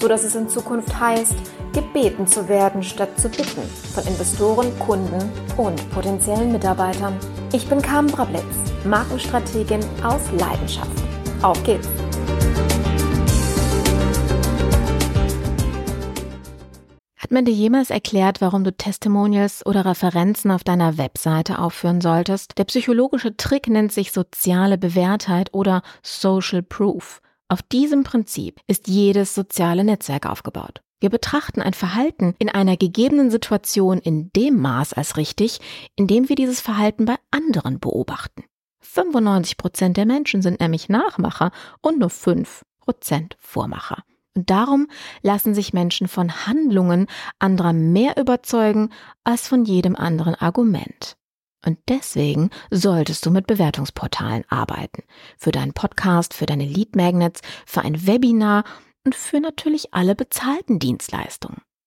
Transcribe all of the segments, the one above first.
so dass es in Zukunft heißt, gebeten zu werden statt zu bitten von Investoren, Kunden und potenziellen Mitarbeitern. Ich bin Carmen Brablitz, Markenstrategin aus Leidenschaft. Auf geht's! Hat man dir jemals erklärt, warum du Testimonials oder Referenzen auf deiner Webseite aufführen solltest? Der psychologische Trick nennt sich soziale Bewährtheit oder Social Proof. Auf diesem Prinzip ist jedes soziale Netzwerk aufgebaut. Wir betrachten ein Verhalten in einer gegebenen Situation in dem Maß als richtig, in dem wir dieses Verhalten bei anderen beobachten. 95 Prozent der Menschen sind nämlich Nachmacher und nur 5 Prozent Vormacher. Und darum lassen sich Menschen von Handlungen anderer mehr überzeugen als von jedem anderen Argument. Und deswegen solltest du mit Bewertungsportalen arbeiten. Für deinen Podcast, für deine Lead Magnets, für ein Webinar und für natürlich alle bezahlten Dienstleistungen.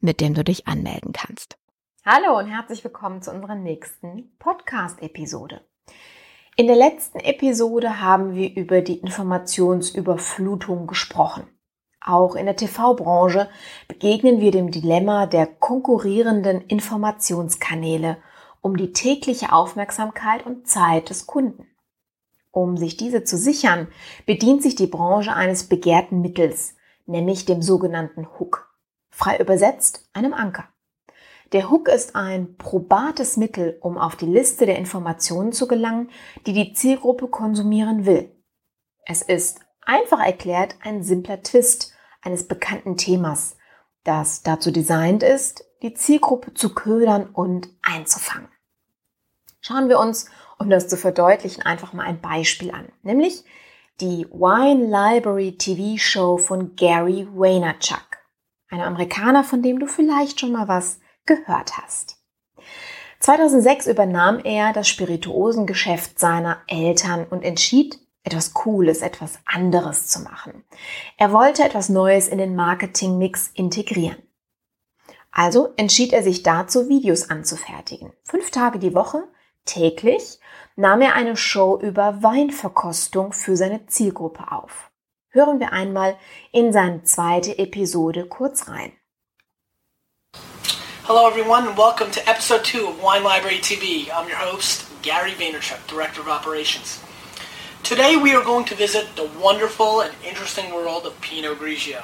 mit dem du dich anmelden kannst. Hallo und herzlich willkommen zu unserer nächsten Podcast-Episode. In der letzten Episode haben wir über die Informationsüberflutung gesprochen. Auch in der TV-Branche begegnen wir dem Dilemma der konkurrierenden Informationskanäle um die tägliche Aufmerksamkeit und Zeit des Kunden. Um sich diese zu sichern, bedient sich die Branche eines begehrten Mittels, nämlich dem sogenannten Hook frei übersetzt einem Anker. Der Hook ist ein probates Mittel, um auf die Liste der Informationen zu gelangen, die die Zielgruppe konsumieren will. Es ist einfach erklärt ein simpler Twist eines bekannten Themas, das dazu designt ist, die Zielgruppe zu ködern und einzufangen. Schauen wir uns, um das zu verdeutlichen, einfach mal ein Beispiel an, nämlich die Wine Library TV Show von Gary Vaynerchuk. Ein Amerikaner, von dem du vielleicht schon mal was gehört hast. 2006 übernahm er das Spirituosengeschäft seiner Eltern und entschied, etwas Cooles, etwas anderes zu machen. Er wollte etwas Neues in den Marketingmix integrieren. Also entschied er sich dazu, Videos anzufertigen. Fünf Tage die Woche, täglich, nahm er eine Show über Weinverkostung für seine Zielgruppe auf hören wir einmal in seine zweite Episode kurz rein. Hello everyone and welcome to episode 2 of Wine Library TV. I'm your host, Gary Vaynerchuk, Director of Operations. Today we are going to visit the wonderful and interesting world of Pinot Grigio.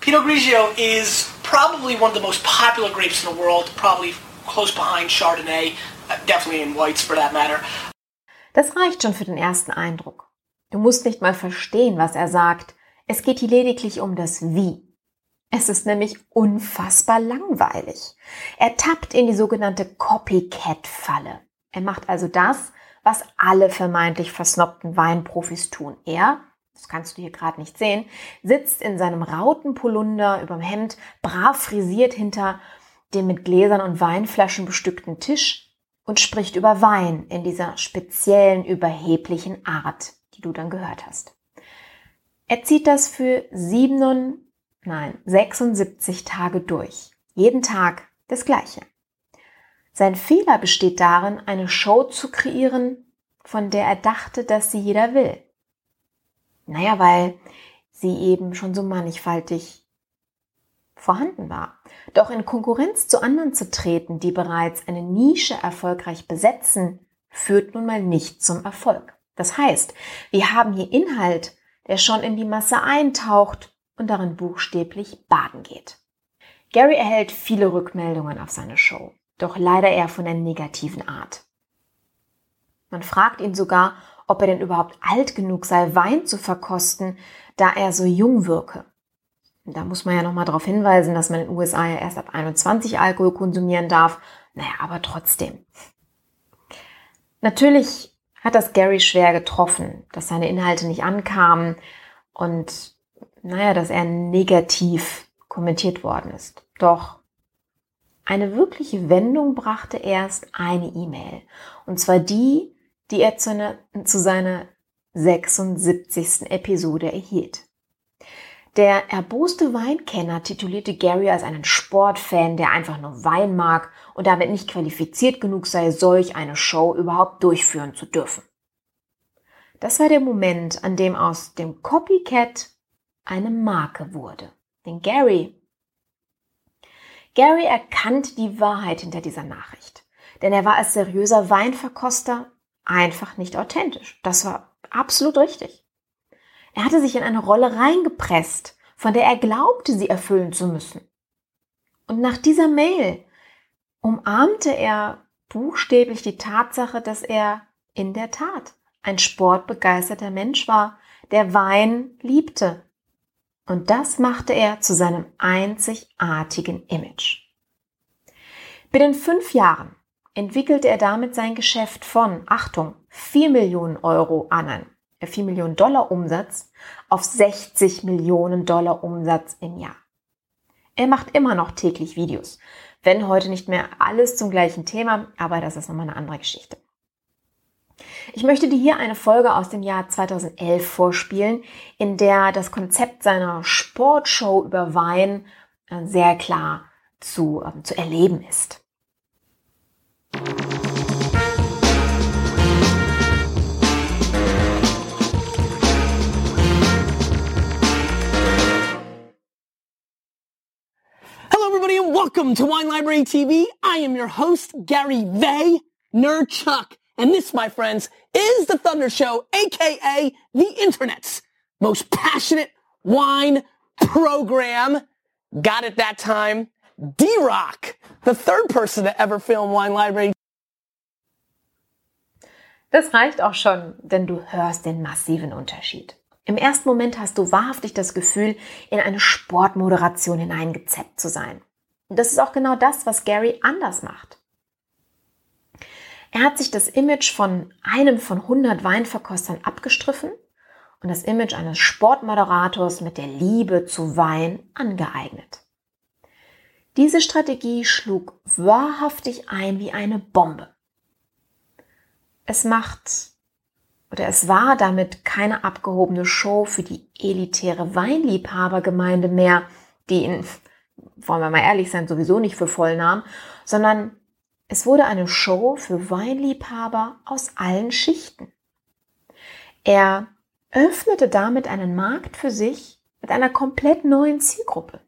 Pinot Grigio is probably one of the most popular grapes in the world, probably close behind Chardonnay, uh, definitely in whites for that matter. Das reicht schon für den ersten Eindruck. Du musst nicht mal verstehen, was er sagt. Es geht hier lediglich um das Wie. Es ist nämlich unfassbar langweilig. Er tappt in die sogenannte Copycat-Falle. Er macht also das, was alle vermeintlich versnobten Weinprofis tun. Er, das kannst du hier gerade nicht sehen, sitzt in seinem Rautenpolunder überm Hemd, brav frisiert hinter dem mit Gläsern und Weinflaschen bestückten Tisch und spricht über Wein in dieser speziellen, überheblichen Art die du dann gehört hast. Er zieht das für 7, nein, 76 Tage durch. Jeden Tag das Gleiche. Sein Fehler besteht darin, eine Show zu kreieren, von der er dachte, dass sie jeder will. Naja, weil sie eben schon so mannigfaltig vorhanden war. Doch in Konkurrenz zu anderen zu treten, die bereits eine Nische erfolgreich besetzen, führt nun mal nicht zum Erfolg. Das heißt, wir haben hier Inhalt, der schon in die Masse eintaucht und darin buchstäblich baden geht. Gary erhält viele Rückmeldungen auf seine Show, doch leider eher von der negativen Art. Man fragt ihn sogar, ob er denn überhaupt alt genug sei, Wein zu verkosten, da er so jung wirke. Da muss man ja nochmal darauf hinweisen, dass man in den USA ja erst ab 21 Alkohol konsumieren darf. Naja, aber trotzdem. Natürlich hat das Gary schwer getroffen, dass seine Inhalte nicht ankamen und naja, dass er negativ kommentiert worden ist. Doch eine wirkliche Wendung brachte erst eine E-Mail. Und zwar die, die er zu, eine, zu seiner 76. Episode erhielt. Der erboste Weinkenner titulierte Gary als einen Sportfan, der einfach nur Wein mag und damit nicht qualifiziert genug sei, solch eine Show überhaupt durchführen zu dürfen. Das war der Moment, an dem aus dem Copycat eine Marke wurde. Denn Gary, Gary erkannte die Wahrheit hinter dieser Nachricht. Denn er war als seriöser Weinverkoster einfach nicht authentisch. Das war absolut richtig. Er hatte sich in eine Rolle reingepresst, von der er glaubte, sie erfüllen zu müssen. Und nach dieser Mail umarmte er buchstäblich die Tatsache, dass er in der Tat ein sportbegeisterter Mensch war, der Wein liebte. Und das machte er zu seinem einzigartigen Image. Binnen fünf Jahren entwickelte er damit sein Geschäft von, Achtung, 4 Millionen Euro an 4 Millionen Dollar Umsatz auf 60 Millionen Dollar Umsatz im Jahr. Er macht immer noch täglich Videos, wenn heute nicht mehr alles zum gleichen Thema, aber das ist nochmal eine andere Geschichte. Ich möchte dir hier eine Folge aus dem Jahr 2011 vorspielen, in der das Konzept seiner Sportshow über Wein äh, sehr klar zu, äh, zu erleben ist. Everybody and welcome to Wine Library TV. I am your host, Gary Vay. And this, my friends, is the Thunder Show, aka the Internet's most passionate wine program. Got it that time. D-Rock, the third person to ever film Wine Library. Das reicht auch schon, denn du hörst den massiven Unterschied. Im ersten Moment hast du wahrhaftig das Gefühl, in eine Sportmoderation hineingezeppt zu sein. Und das ist auch genau das, was Gary anders macht. Er hat sich das Image von einem von 100 Weinverkostern abgestriffen und das Image eines Sportmoderators mit der Liebe zu Wein angeeignet. Diese Strategie schlug wahrhaftig ein wie eine Bombe. Es macht oder es war damit keine abgehobene Show für die elitäre Weinliebhabergemeinde mehr, die in wollen wir mal ehrlich sein, sowieso nicht für voll nahm, sondern es wurde eine Show für Weinliebhaber aus allen Schichten. Er öffnete damit einen Markt für sich mit einer komplett neuen Zielgruppe.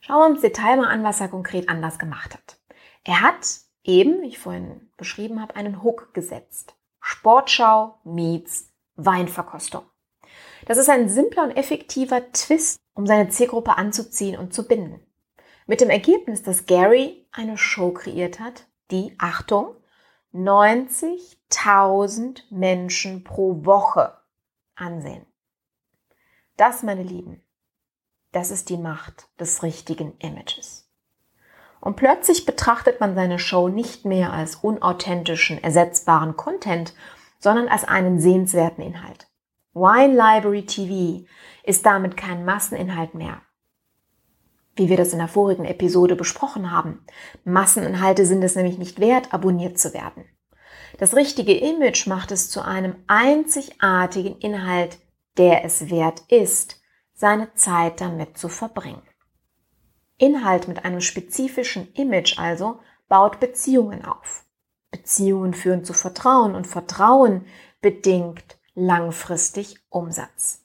Schauen wir uns Detail mal an, was er konkret anders gemacht hat. Er hat eben, wie ich vorhin beschrieben habe, einen Hook gesetzt. Sportschau meets Weinverkostung. Das ist ein simpler und effektiver Twist um seine Zielgruppe anzuziehen und zu binden. Mit dem Ergebnis, dass Gary eine Show kreiert hat, die, Achtung, 90.000 Menschen pro Woche ansehen. Das, meine Lieben, das ist die Macht des richtigen Images. Und plötzlich betrachtet man seine Show nicht mehr als unauthentischen, ersetzbaren Content, sondern als einen sehenswerten Inhalt. Wine Library TV ist damit kein Masseninhalt mehr. Wie wir das in der vorigen Episode besprochen haben. Masseninhalte sind es nämlich nicht wert, abonniert zu werden. Das richtige Image macht es zu einem einzigartigen Inhalt, der es wert ist, seine Zeit damit zu verbringen. Inhalt mit einem spezifischen Image also baut Beziehungen auf. Beziehungen führen zu Vertrauen und Vertrauen bedingt langfristig Umsatz.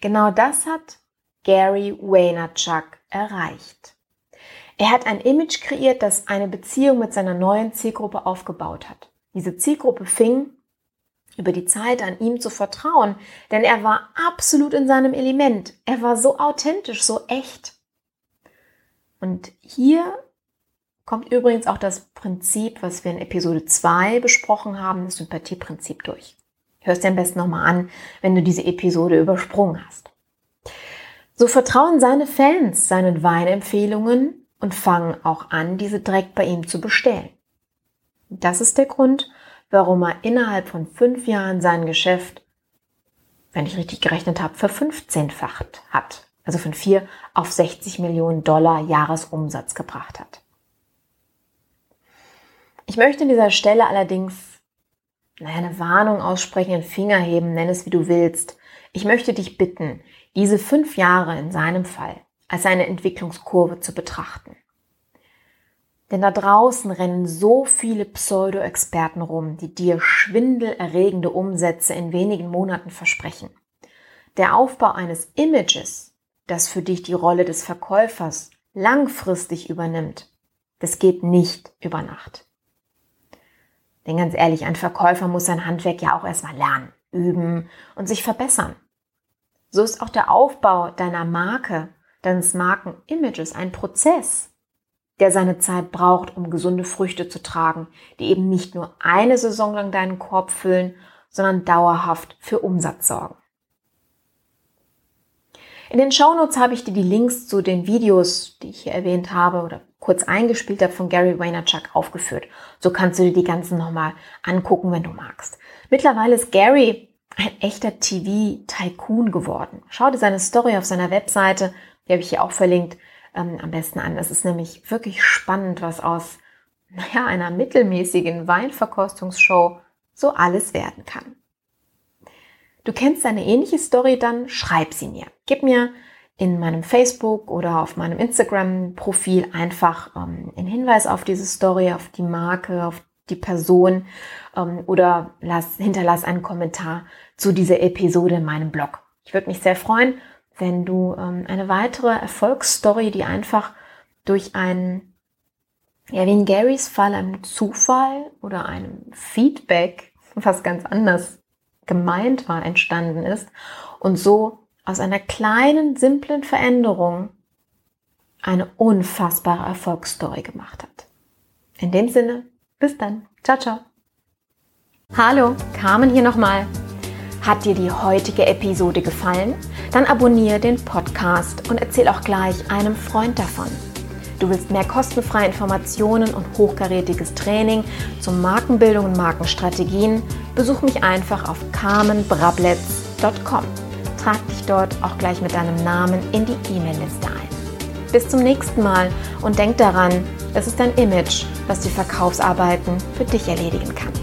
Genau das hat Gary Vaynerchuk erreicht. Er hat ein Image kreiert, das eine Beziehung mit seiner neuen Zielgruppe aufgebaut hat. Diese Zielgruppe fing über die Zeit an ihm zu vertrauen, denn er war absolut in seinem Element. Er war so authentisch, so echt. Und hier kommt übrigens auch das Prinzip, was wir in Episode 2 besprochen haben, das Sympathieprinzip durch. Hörst dir am besten nochmal an, wenn du diese Episode übersprungen hast. So vertrauen seine Fans seinen Weinempfehlungen und fangen auch an, diese direkt bei ihm zu bestellen. Das ist der Grund, warum er innerhalb von fünf Jahren sein Geschäft, wenn ich richtig gerechnet habe, verfünfzehnfacht hat. Also von vier auf 60 Millionen Dollar Jahresumsatz gebracht hat. Ich möchte an dieser Stelle allerdings naja, eine Warnung aussprechen, einen Finger heben, nenn es wie du willst. Ich möchte dich bitten, diese fünf Jahre in seinem Fall als eine Entwicklungskurve zu betrachten. Denn da draußen rennen so viele Pseudo-Experten rum, die dir schwindelerregende Umsätze in wenigen Monaten versprechen. Der Aufbau eines Images, das für dich die Rolle des Verkäufers langfristig übernimmt, das geht nicht über Nacht. Denn ganz ehrlich, ein Verkäufer muss sein Handwerk ja auch erstmal lernen, üben und sich verbessern. So ist auch der Aufbau deiner Marke, deines Markenimages ein Prozess, der seine Zeit braucht, um gesunde Früchte zu tragen, die eben nicht nur eine Saison lang deinen Korb füllen, sondern dauerhaft für Umsatz sorgen. In den Shownotes habe ich dir die Links zu den Videos, die ich hier erwähnt habe oder kurz eingespielt habe von Gary Vaynerchuk aufgeführt. So kannst du dir die ganzen nochmal angucken, wenn du magst. Mittlerweile ist Gary ein echter TV-Tycoon geworden. Schau dir seine Story auf seiner Webseite, die habe ich hier auch verlinkt, ähm, am besten an. Es ist nämlich wirklich spannend, was aus naja, einer mittelmäßigen Weinverkostungsshow so alles werden kann. Du kennst eine ähnliche Story, dann schreib sie mir. Gib mir in meinem Facebook oder auf meinem Instagram-Profil einfach ähm, einen Hinweis auf diese Story, auf die Marke, auf die Person ähm, oder lass, hinterlass einen Kommentar zu dieser Episode in meinem Blog. Ich würde mich sehr freuen, wenn du ähm, eine weitere Erfolgsstory, die einfach durch einen, ja, wie in Garys Fall, einem Zufall oder einem Feedback, was ganz anders gemeint war, entstanden ist und so aus einer kleinen, simplen Veränderung eine unfassbare Erfolgsstory gemacht hat. In dem Sinne, bis dann. Ciao, ciao. Hallo, Carmen hier nochmal. Hat dir die heutige Episode gefallen? Dann abonniere den Podcast und erzähl auch gleich einem Freund davon. Du willst mehr kostenfreie Informationen und hochkarätiges Training zur Markenbildung und Markenstrategien? Besuch mich einfach auf carmenbrabletz.com. Trag dich dort auch gleich mit deinem Namen in die E-Mail-Liste ein. Bis zum nächsten Mal und denk daran, es ist dein Image, was die Verkaufsarbeiten für dich erledigen kann.